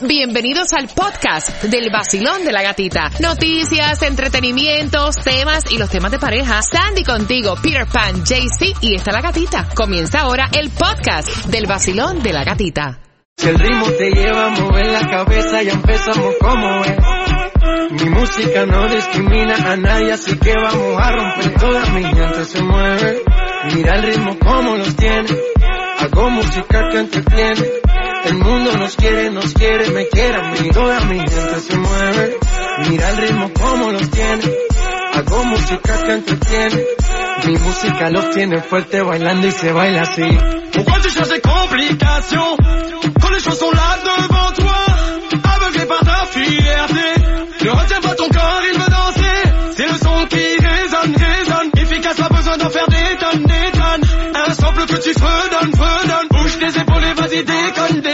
Bienvenidos al podcast del vacilón de la gatita. Noticias, entretenimientos, temas y los temas de pareja. Sandy contigo, Peter Pan, JC y está la gatita. Comienza ahora el podcast del vacilón de la gatita. Si el ritmo te lleva a mover la cabeza, ya empezamos como es. Mi música no discrimina a nadie, así que vamos a romper toda mi gente se mueve. Mira el ritmo como los tiene, hago música que entretiene. El mundo nos quiere, nos quiere, me quiere a mí, toda mi gente se mueve. Mira el ritmo como los tiene, hago música que entretiene. Mi música los tiene fuerte bailando y se baila así. Pourquoi tu cherches des complications? Quand les choses sont là devant toi Aveuglé par ta fierté Ne retiens pas ton corps, il veut danser C'est le son qui résonne, résonne Efficace, pas besoin d'en faire des tonnes, des tonnes Un sample que tu fredonnes,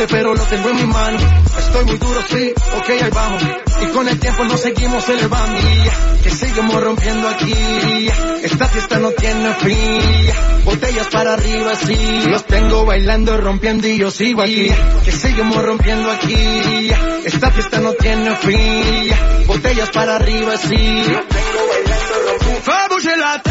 grande, pero lo tengo en mi mano. Estoy muy duro, sí, ok, ahí vamos. Y con el tiempo nos seguimos elevando. Y que seguimos rompiendo aquí. Esta fiesta no tiene fin. Botellas para arriba, sí. Los tengo bailando, rompiendo y yo sigo aquí. Que seguimos rompiendo aquí. Esta fiesta no tiene fin. Botellas para arriba, sí. Los tengo bailando, rompiendo. La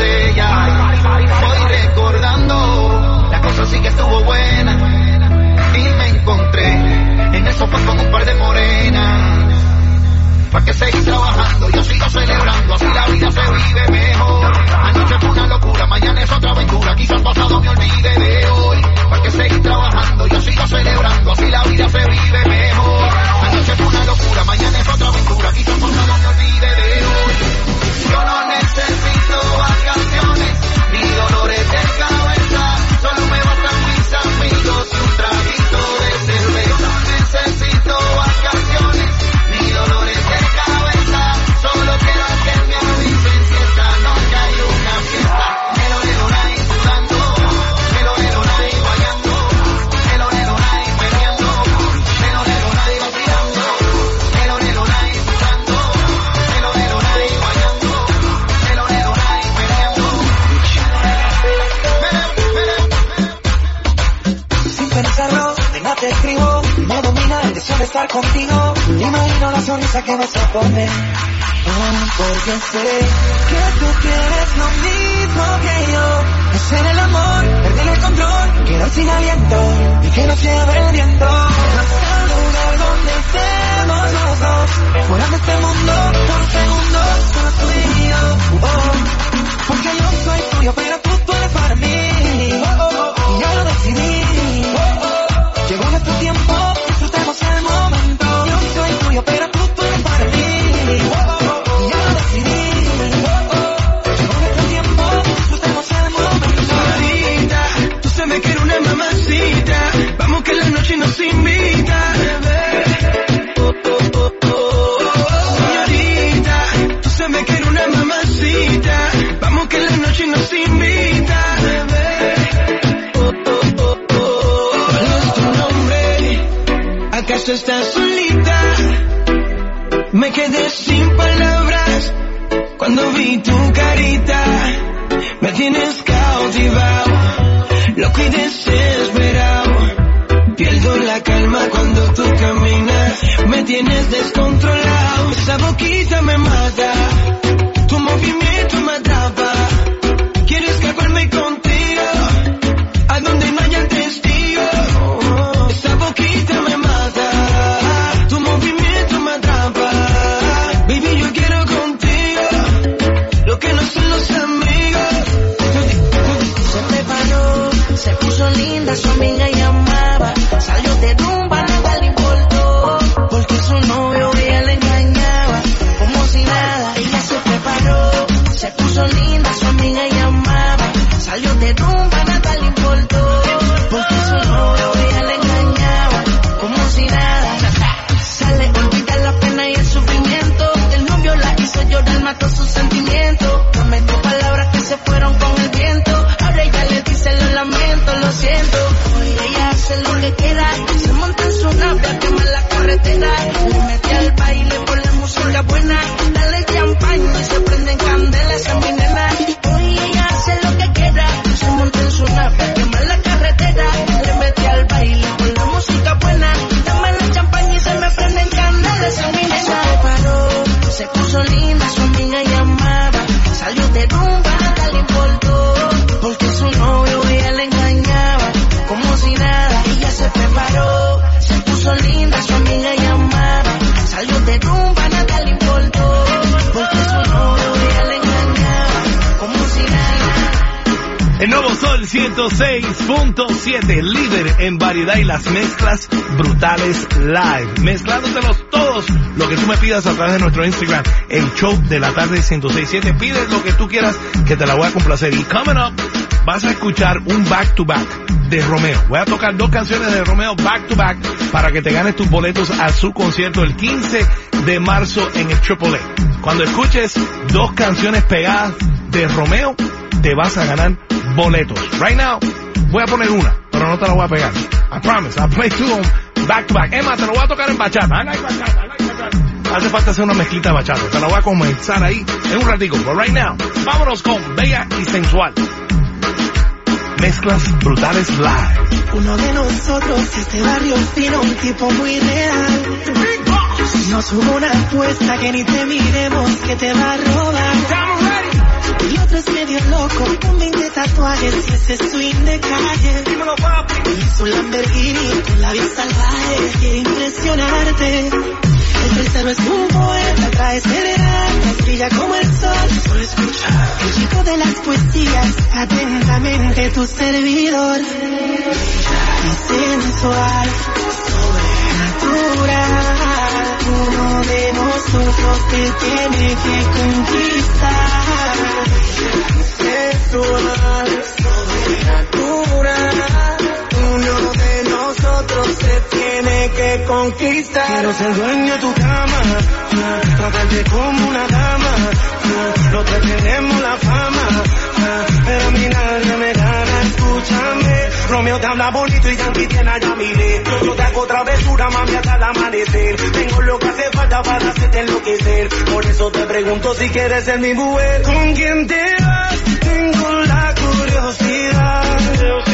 botella. Voy recordando, la cosa sí que estuvo buena. Y me encontré en el sofá con un par de morenas. Pa' que seguir trabajando, yo sigo celebrando, así la vida se vive mejor. Anoche fue una locura, mañana es otra aventura, quizás pasado me olvide. Sonrisa que vas a poner. Oh, porque sé que tú quieres lo mismo que yo. Hacer el amor, perder el control, quedar sin aliento estás solita? Me quedé sin palabras cuando vi tu carita. Me tienes cautivado, loco y desesperado. Pierdo la calma cuando tú caminas, me tienes descontrolado. Esa boquita me mata, siento. Ella hace lo que quiera. Se monta en su nave a quemar la carretera. 106.7, líder en variedad y las mezclas brutales live. Mezclándotelos todos lo que tú me pidas a través de nuestro Instagram, el show de la tarde 106.7. Pides lo que tú quieras que te la voy a complacer. Y coming up, vas a escuchar un back to back de Romeo. Voy a tocar dos canciones de Romeo back to back para que te ganes tus boletos a su concierto el 15 de marzo en el Triple. Cuando escuches dos canciones pegadas de Romeo, te vas a ganar boletos. Right now, voy a poner una, pero no te la voy a pegar. I promise, I'll play two 'em back to back. Emma, te lo voy a tocar en bachata. I like bachata, I like bachata. Hace falta hacer una mezclita de bachata. Te la voy a comenzar ahí en un ratico. But right now, vámonos con Bella y Sensual. Mezclas brutales live. Uno de nosotros, este barrio fino, un tipo muy real. Nos hubo una apuesta que ni te miremos que te va a robar. Y otro es medio loco, con 20 tatuajes y ese swing de calle. Y su Lamborghini con la vida salvaje quiere impresionarte. El tercero es un poeta, trae serenatas, brilla como el sol. Solo escucha. El chico de las poesías, atentamente tu servidor. Y sensual, sobrenatural. Uno de nosotros te tiene que conquistar. Sensual, sobrenatural. Uno de nosotros se tiene que conquistar. Quiero ser dueño de tu cama, tratarte como una dama. No te tenemos la fama, me te habla bonito y Yankee tiene allá mi letra. Yo te hago travesura, mami, hasta el amanecer. Tengo lo que hace falta para hacerte enloquecer. Por eso te pregunto si quieres ser mi mujer. ¿Con quién te vas? Tengo la curiosidad.